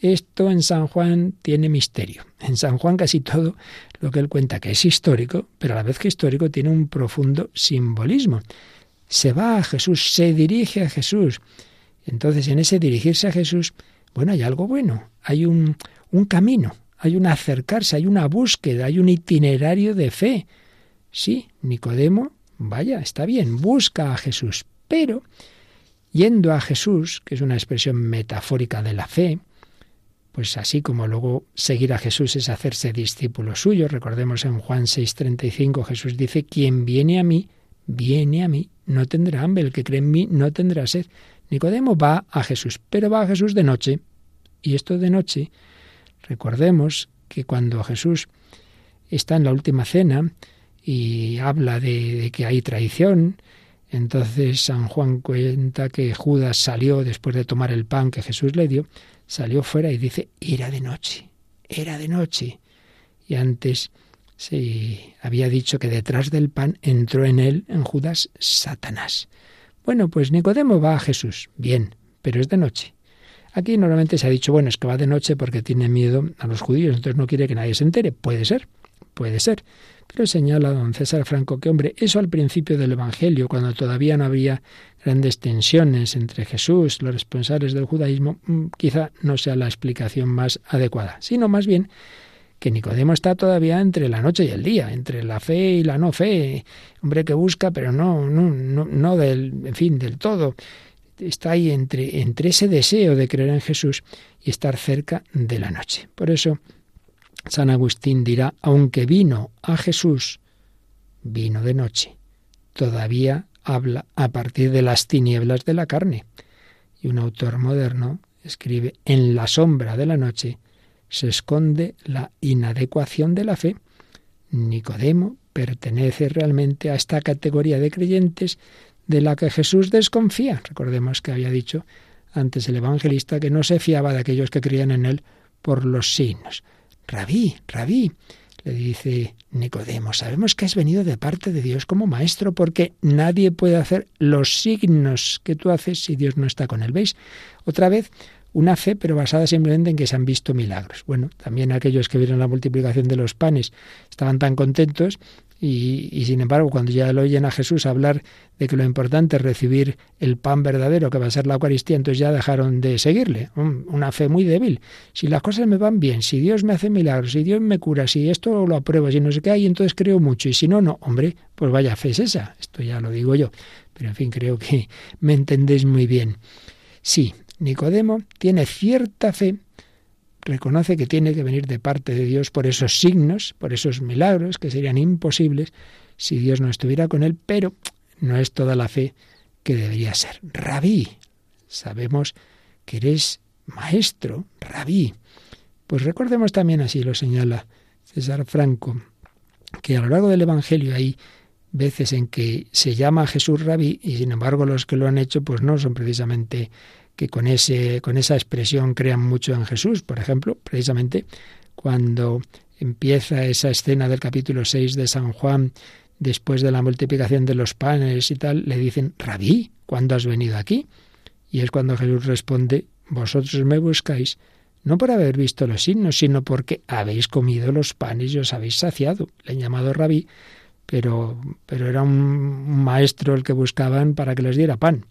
esto en San Juan tiene misterio. En San Juan casi todo lo que él cuenta que es histórico, pero a la vez que histórico tiene un profundo simbolismo. Se va a Jesús, se dirige a Jesús. Entonces, en ese dirigirse a Jesús, bueno, hay algo bueno, hay un, un camino, hay un acercarse, hay una búsqueda, hay un itinerario de fe. Sí, Nicodemo, vaya, está bien, busca a Jesús, pero yendo a Jesús, que es una expresión metafórica de la fe, pues así como luego seguir a Jesús es hacerse discípulo suyo. Recordemos en Juan 6:35 Jesús dice, quien viene a mí, viene a mí, no tendrá hambre, el que cree en mí no tendrá sed. Nicodemo va a Jesús, pero va a Jesús de noche. Y esto de noche, recordemos que cuando Jesús está en la última cena y habla de, que hay traición, entonces San Juan cuenta que Judas salió después de tomar el pan que Jesús le dio, salió fuera y dice, era de noche, era de noche. Y antes se había dicho que detrás del pan entró en él, en Judas, Satanás. Bueno, pues Nicodemo va a Jesús, bien, pero es de noche. Aquí normalmente se ha dicho, bueno, es que va de noche porque tiene miedo a los judíos, entonces no quiere que nadie se entere. Puede ser, puede ser. Pero señala don César Franco que, hombre, eso al principio del Evangelio, cuando todavía no había grandes tensiones entre Jesús, los responsables del judaísmo, mm, quizá no sea la explicación más adecuada, sino más bien que Nicodemo está todavía entre la noche y el día, entre la fe y la no fe, hombre que busca, pero no, no, no, no del, en fin, del todo. Está ahí entre, entre ese deseo de creer en Jesús y estar cerca de la noche. Por eso San Agustín dirá, aunque vino a Jesús, vino de noche. Todavía habla a partir de las tinieblas de la carne. Y un autor moderno escribe, en la sombra de la noche se esconde la inadecuación de la fe. Nicodemo pertenece realmente a esta categoría de creyentes de la que Jesús desconfía. Recordemos que había dicho antes el evangelista que no se fiaba de aquellos que creían en él por los signos. Rabí, rabí, le dice Nicodemo, sabemos que has venido de parte de Dios como maestro porque nadie puede hacer los signos que tú haces si Dios no está con él. ¿Veis? Otra vez una fe, pero basada simplemente en que se han visto milagros. Bueno, también aquellos que vieron la multiplicación de los panes estaban tan contentos y, sin embargo, cuando ya lo oyen a Jesús hablar de que lo importante es recibir el pan verdadero, que va a ser la Eucaristía, entonces ya dejaron de seguirle. Una fe muy débil. Si las cosas me van bien, si Dios me hace milagros, si Dios me cura, si esto lo apruebo, si no sé qué hay, entonces creo mucho. Y si no, no, hombre, pues vaya fe es esa. Esto ya lo digo yo. Pero en fin, creo que me entendéis muy bien. Sí, Nicodemo tiene cierta fe reconoce que tiene que venir de parte de Dios por esos signos, por esos milagros que serían imposibles si Dios no estuviera con él, pero no es toda la fe que debería ser. Rabí, sabemos que eres maestro, rabí. Pues recordemos también, así lo señala César Franco, que a lo largo del Evangelio hay veces en que se llama a Jesús rabí y sin embargo los que lo han hecho pues no son precisamente que con, ese, con esa expresión crean mucho en Jesús. Por ejemplo, precisamente cuando empieza esa escena del capítulo 6 de San Juan, después de la multiplicación de los panes y tal, le dicen, Rabí, ¿cuándo has venido aquí? Y es cuando Jesús responde, vosotros me buscáis no por haber visto los signos, sino porque habéis comido los panes y os habéis saciado. Le han llamado rabí, pero, pero era un maestro el que buscaban para que les diera pan.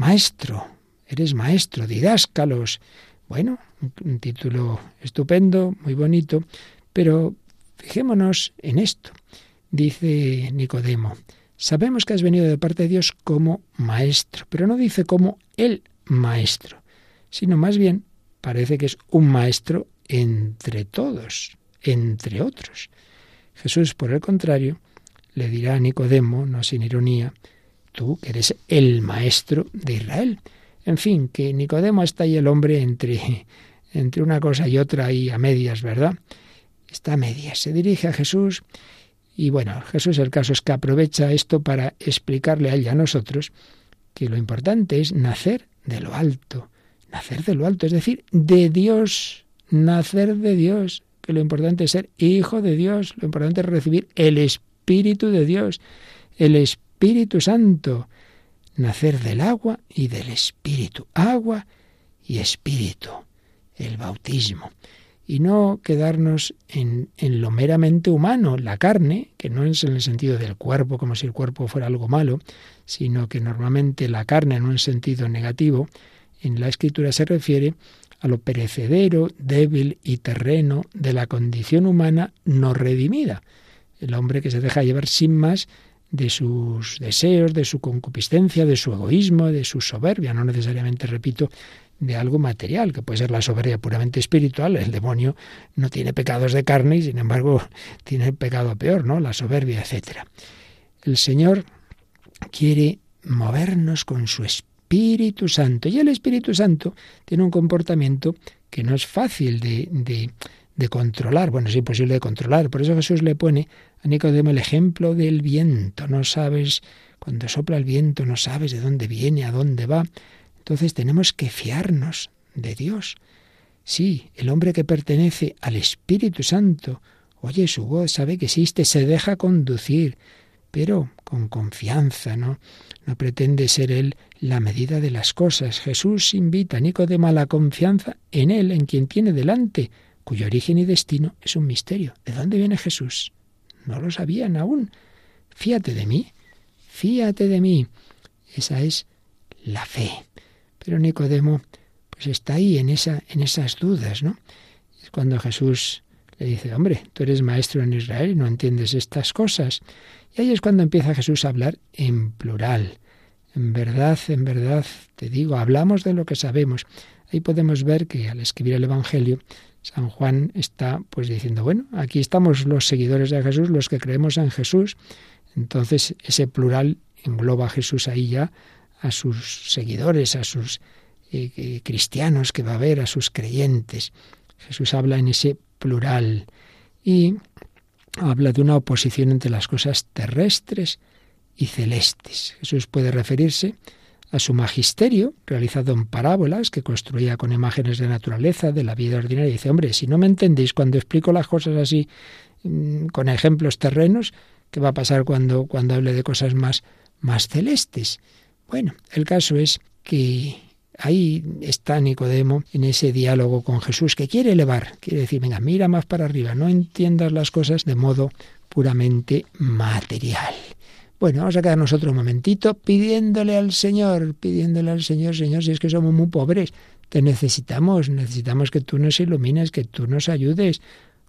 Maestro, eres maestro, didáscalos. Bueno, un título estupendo, muy bonito, pero fijémonos en esto. Dice Nicodemo, sabemos que has venido de parte de Dios como maestro, pero no dice como el maestro, sino más bien parece que es un maestro entre todos, entre otros. Jesús, por el contrario, le dirá a Nicodemo, no sin ironía, tú que eres el maestro de Israel. En fin, que Nicodemo está ahí el hombre entre, entre una cosa y otra y a medias, ¿verdad? Está a medias. Se dirige a Jesús y bueno, Jesús el caso es que aprovecha esto para explicarle a él y a nosotros que lo importante es nacer de lo alto, nacer de lo alto, es decir, de Dios, nacer de Dios, que lo importante es ser hijo de Dios, lo importante es recibir el Espíritu de Dios, el Espíritu Santo, nacer del agua y del Espíritu, agua y Espíritu, el bautismo. Y no quedarnos en lo meramente humano, la carne, que no es en el sentido del cuerpo, como si el cuerpo fuera algo malo, sino que normalmente la carne en un sentido negativo, en la escritura se refiere a lo perecedero, débil y terreno de la condición humana no redimida. El hombre que se deja llevar sin más de sus deseos, de su concupiscencia, de su egoísmo, de su soberbia, no necesariamente, repito, de algo material, que puede ser la soberbia puramente espiritual. El demonio no tiene pecados de carne y sin embargo tiene el pecado peor, ¿no? La soberbia, etcétera. El Señor quiere movernos con su Espíritu Santo y el Espíritu Santo tiene un comportamiento que no es fácil de, de, de controlar. Bueno, es imposible de controlar. Por eso Jesús le pone a Nicodemo el ejemplo del viento. No sabes, cuando sopla el viento, no sabes de dónde viene, a dónde va. Entonces tenemos que fiarnos de Dios. Sí, el hombre que pertenece al Espíritu Santo oye su voz, sabe que existe, se deja conducir, pero con confianza, ¿no? No pretende ser él la medida de las cosas. Jesús invita a Nicodemo a la confianza en él, en quien tiene delante, cuyo origen y destino es un misterio. ¿De dónde viene Jesús? No lo sabían aún. Fíate de mí, fíate de mí. Esa es la fe. Pero Nicodemo pues está ahí en esa en esas dudas, ¿no? Es cuando Jesús le dice, "Hombre, tú eres maestro en Israel y no entiendes estas cosas." Y ahí es cuando empieza Jesús a hablar en plural. En verdad, en verdad, te digo, hablamos de lo que sabemos. Ahí podemos ver que al escribir el Evangelio, San Juan está pues diciendo, bueno, aquí estamos los seguidores de Jesús, los que creemos en Jesús. Entonces ese plural engloba a Jesús ahí ya a sus seguidores, a sus eh, cristianos que va a ver, a sus creyentes. Jesús habla en ese plural y habla de una oposición entre las cosas terrestres y celestes. Jesús puede referirse a su magisterio, realizado en parábolas que construía con imágenes de naturaleza, de la vida ordinaria. Dice, hombre, si no me entendéis cuando explico las cosas así, mm, con ejemplos terrenos, ¿qué va a pasar cuando, cuando hable de cosas más, más celestes? Bueno, el caso es que ahí está Nicodemo en ese diálogo con Jesús que quiere elevar, quiere decir, venga, mira más para arriba, no entiendas las cosas de modo puramente material. Bueno, vamos a quedarnos otro momentito pidiéndole al Señor, pidiéndole al Señor, Señor, si es que somos muy pobres, te necesitamos, necesitamos que tú nos ilumines, que tú nos ayudes,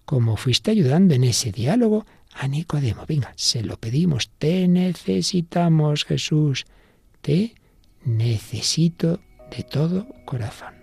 como fuiste ayudando en ese diálogo a Nicodemo. Venga, se lo pedimos, te necesitamos, Jesús, te necesito de todo corazón.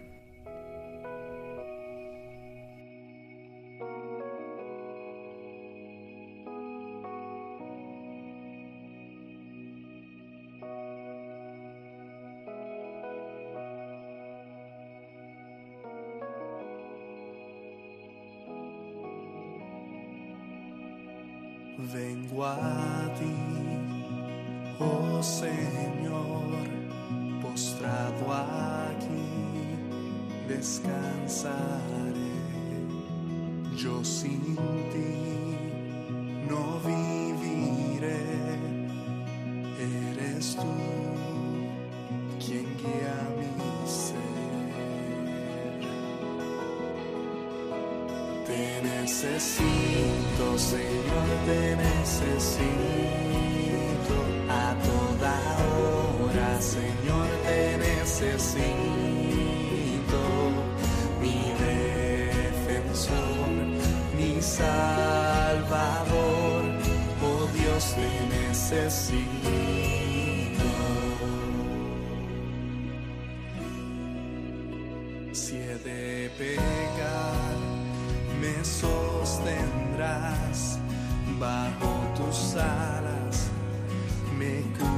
Necesito. Si he me sostendrás bajo tus alas, me.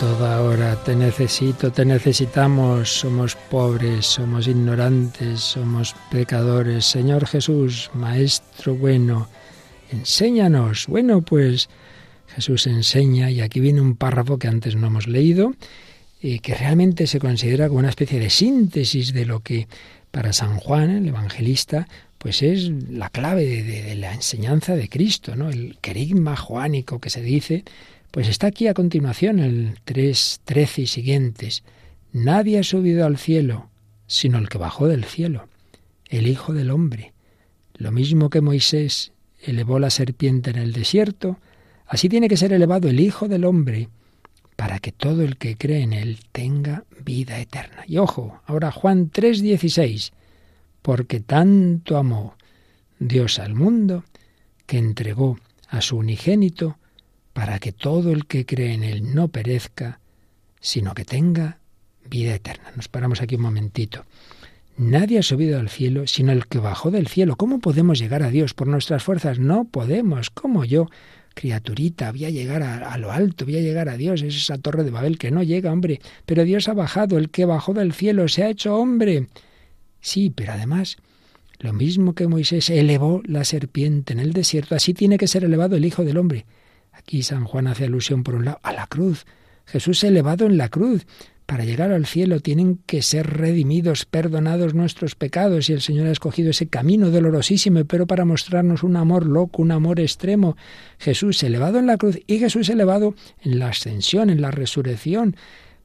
Toda hora te necesito, te necesitamos, somos pobres, somos ignorantes, somos pecadores. Señor Jesús, Maestro bueno, enséñanos. Bueno, pues Jesús enseña y aquí viene un párrafo que antes no hemos leído y que realmente se considera como una especie de síntesis de lo que para San Juan, el evangelista, pues es la clave de, la enseñanza de Cristo, ¿no? El querigma juánico que se dice, pues está aquí a continuación, el 3, 13 y siguientes. Nadie ha subido al cielo, sino el que bajó del cielo, el Hijo del Hombre. Lo mismo que Moisés elevó la serpiente en el desierto, así tiene que ser elevado el Hijo del Hombre, para que todo el que cree en él tenga vida eterna. Y ojo, ahora Juan 3:16, porque tanto amó Dios al mundo, que entregó a su unigénito, para que todo el que cree en él no perezca, sino que tenga vida eterna. Nos paramos aquí un momentito. Nadie ha subido al cielo sino el que bajó del cielo. ¿Cómo podemos llegar a Dios por nuestras fuerzas? No podemos. ¿Cómo yo, criaturita, voy a llegar a, a lo alto, voy a llegar a Dios? Es esa torre de Babel que no llega, hombre. Pero Dios ha bajado, el que bajó del cielo se ha hecho hombre. Sí, pero además, lo mismo que Moisés elevó la serpiente en el desierto, así tiene que ser elevado el Hijo del Hombre. Aquí San Juan hace alusión, por un lado, a la cruz. Jesús elevado en la cruz. Para llegar al cielo tienen que ser redimidos, perdonados nuestros pecados, y el Señor ha escogido ese camino dolorosísimo, pero para mostrarnos un amor loco, un amor extremo. Jesús elevado en la cruz y Jesús elevado en la ascensión, en la resurrección,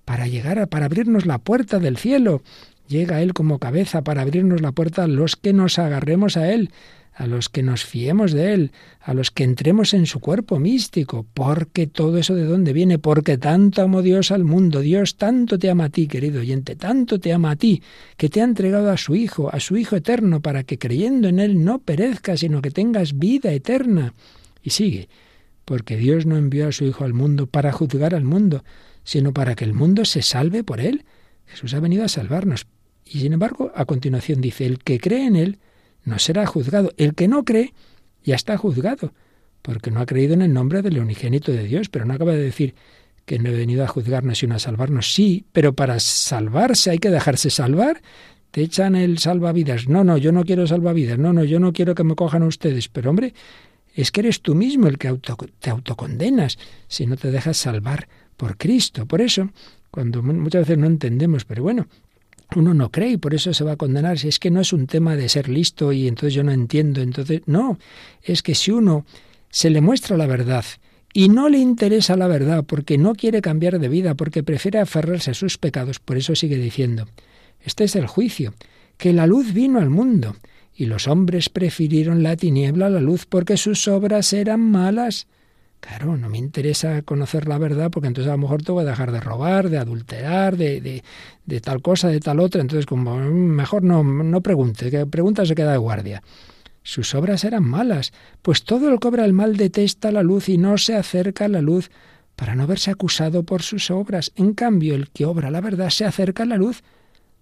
para llegar a, para abrirnos la puerta del cielo. Llega Él como cabeza para abrirnos la puerta los que nos agarremos a Él, a los que nos fiemos de Él, a los que entremos en su cuerpo místico, porque todo eso de dónde viene, porque tanto amó Dios al mundo, Dios tanto te ama a ti, querido oyente, tanto te ama a ti, que te ha entregado a su Hijo, a su Hijo eterno, para que creyendo en Él no perezcas, sino que tengas vida eterna. Y sigue, porque Dios no envió a su Hijo al mundo para juzgar al mundo, sino para que el mundo se salve por Él. Jesús ha venido a salvarnos. Y sin embargo, a continuación dice, el que cree en Él no será juzgado. El que no cree ya está juzgado, porque no ha creído en el nombre del unigénito de Dios, pero no acaba de decir que no he venido a juzgarnos sino a salvarnos. Sí, pero para salvarse hay que dejarse salvar. Te echan el salvavidas. No, no, yo no quiero salvavidas. No, no, yo no quiero que me cojan ustedes. Pero hombre, es que eres tú mismo el que auto, te autocondenas si no te dejas salvar por Cristo. Por eso, cuando muchas veces no entendemos, pero bueno, uno no cree y por eso se va a condenar. Si es que no es un tema de ser listo y entonces yo no entiendo, entonces no, es que si uno se le muestra la verdad y no le interesa la verdad porque no quiere cambiar de vida, porque prefiere aferrarse a sus pecados, por eso sigue diciendo, este es el juicio, que la luz vino al mundo y los hombres prefirieron la tiniebla a la luz porque sus obras eran malas. Claro, no me interesa conocer la verdad porque entonces a lo mejor tengo que dejar de robar, de adulterar, de, tal cosa, de tal otra. Entonces, como mejor no, no pregunte, que pregunta se queda de guardia. Sus obras eran malas, pues todo el que obra el mal detesta la luz y no se acerca a la luz para no verse acusado por sus obras. En cambio, el que obra la verdad se acerca a la luz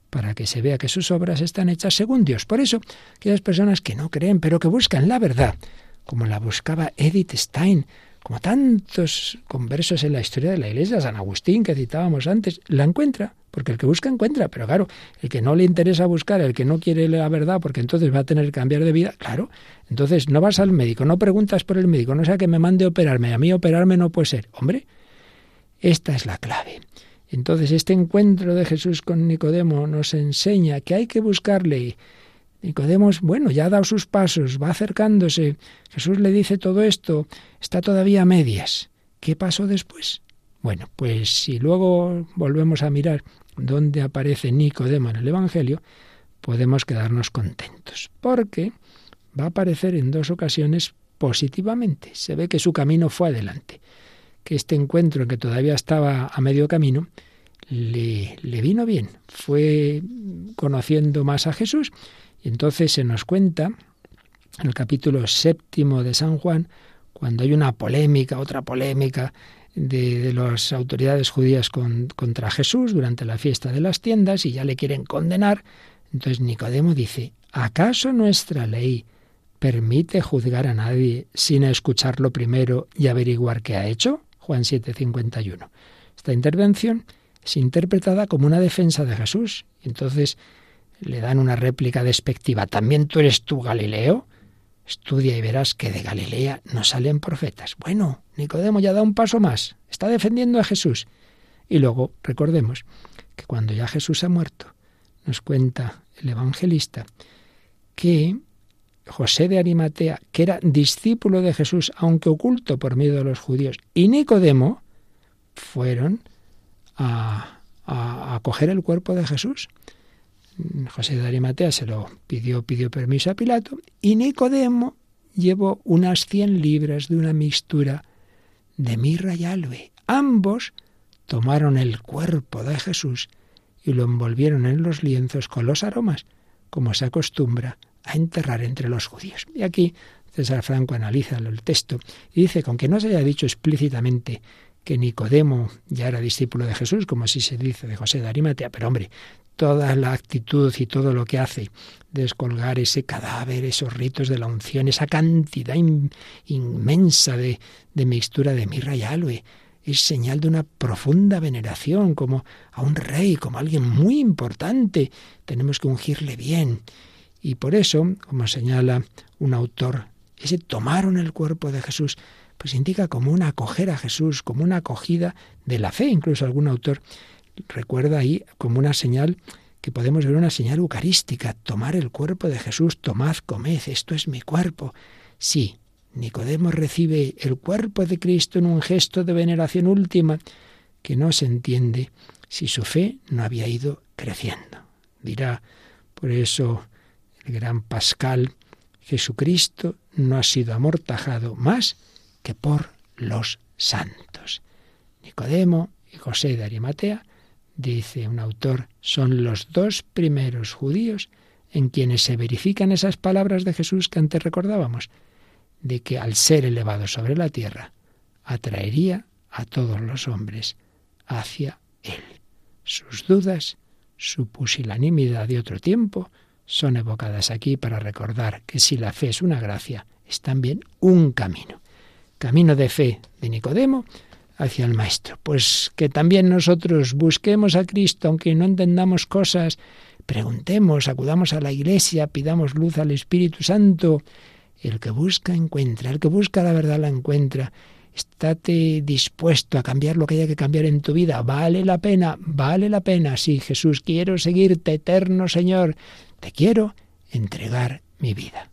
para que se vea que sus obras están hechas según Dios. Por eso, aquellas personas que no creen, pero que buscan la verdad, como la buscaba Edith Stein, como tantos conversos en la historia de la Iglesia, San Agustín que citábamos antes, la encuentra, porque el que busca encuentra, pero claro, el que no le interesa buscar, el que no quiere la verdad, porque entonces va a tener que cambiar de vida, claro, entonces no vas al médico, no preguntas por el médico, no sea que me mande a operarme, a mí operarme no puede ser, hombre, esta es la clave. Entonces este encuentro de Jesús con Nicodemo nos enseña que hay que buscarle. Nicodemos, bueno, ya ha dado sus pasos, va acercándose. Jesús le dice todo esto, está todavía a medias. ¿Qué pasó después? Bueno, pues si luego volvemos a mirar dónde aparece Nicodemo en el Evangelio, podemos quedarnos contentos, porque va a aparecer en dos ocasiones positivamente. Se ve que su camino fue adelante, que este encuentro en que todavía estaba a medio camino le, le vino bien, fue conociendo más a Jesús y entonces se nos cuenta en el capítulo séptimo de San Juan, cuando hay una polémica, otra polémica de, las autoridades judías contra Jesús durante la fiesta de las tiendas y ya le quieren condenar, entonces Nicodemo dice, ¿acaso nuestra ley permite juzgar a nadie sin escucharlo primero y averiguar qué ha hecho? Juan 7:51. Esta intervención es interpretada como una defensa de Jesús. Entonces le dan una réplica despectiva. ¿También tú eres tú Galileo? Estudia y verás que de Galilea no salen profetas. Bueno, Nicodemo ya da un paso más. Está defendiendo a Jesús. Y luego recordemos que cuando ya Jesús ha muerto, nos cuenta el evangelista que José de Arimatea, que era discípulo de Jesús, aunque oculto por miedo a los judíos, y Nicodemo, fueron a, a, coger el cuerpo de Jesús. José de Arimatea se lo pidió, pidió permiso a Pilato, y Nicodemo llevó unas cien libras de una mixtura de mirra y albe. Ambos tomaron el cuerpo de Jesús y lo envolvieron en los lienzos con los aromas, como se acostumbra a enterrar entre los judíos. Y aquí César Franco analiza el texto y dice, con que no se haya dicho explícitamente que Nicodemo ya era discípulo de Jesús, como así se dice de José de Arimatea, pero hombre, toda la actitud y todo lo que hace, descolgar ese cadáver, esos ritos de la unción, esa cantidad inmensa de, de mixtura de mirra y aloe, es señal de una profunda veneración, como a un rey, como a alguien muy importante. Tenemos que ungirle bien. Y por eso, como señala un autor, ese tomaron el cuerpo de Jesús, pues indica como una acoger a Jesús, como una acogida de la fe. Incluso algún autor recuerda ahí como una señal que podemos ver una señal eucarística, tomar el cuerpo de Jesús, tomad, comed, esto es mi cuerpo. Sí, Nicodemo recibe el cuerpo de Cristo en un gesto de veneración última que no se entiende si su fe no había ido creciendo. Dirá por eso el gran Pascal, Jesucristo no ha sido amortajado más que por los santos. Nicodemo y José de Arimatea, dice un autor, son los dos primeros judíos en quienes se verifican esas palabras de Jesús que antes recordábamos de que al ser elevado sobre la tierra, atraería a todos los hombres hacia él. Sus dudas, su pusilanimidad de otro tiempo, son evocadas aquí para recordar que si la fe es una gracia, es también un camino. Camino de fe de Nicodemo hacia el Maestro. Pues que también nosotros busquemos a Cristo, aunque no entendamos cosas, preguntemos, acudamos a la Iglesia, pidamos luz al Espíritu Santo, el que busca encuentra, el que busca la verdad la encuentra. Estate dispuesto a cambiar lo que haya que cambiar en tu vida. Vale la pena, vale la pena. Sí, Jesús, quiero seguirte, eterno Señor. Te quiero entregar mi vida.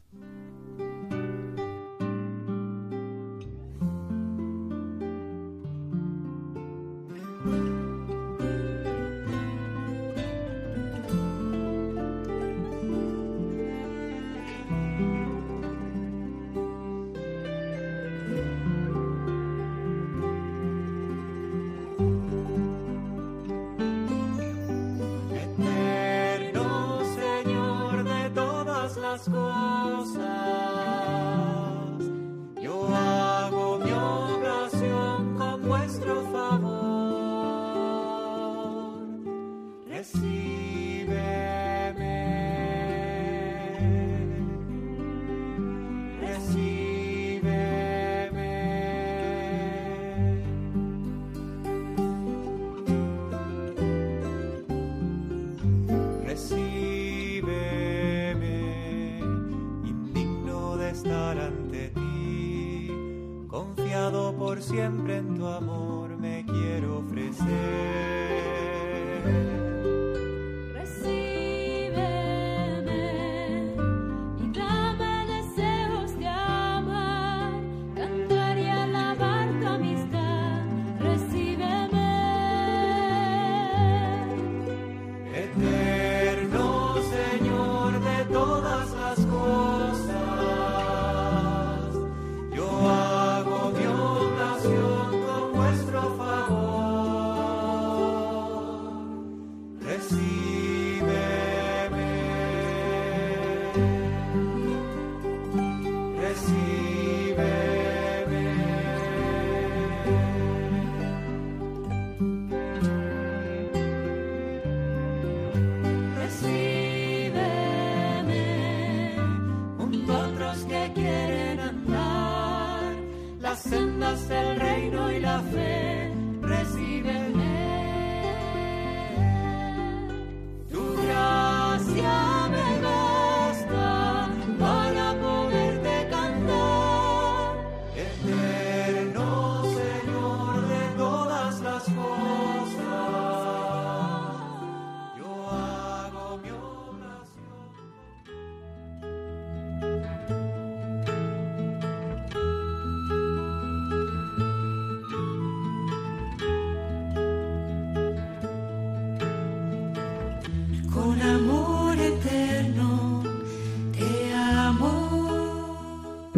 Eterno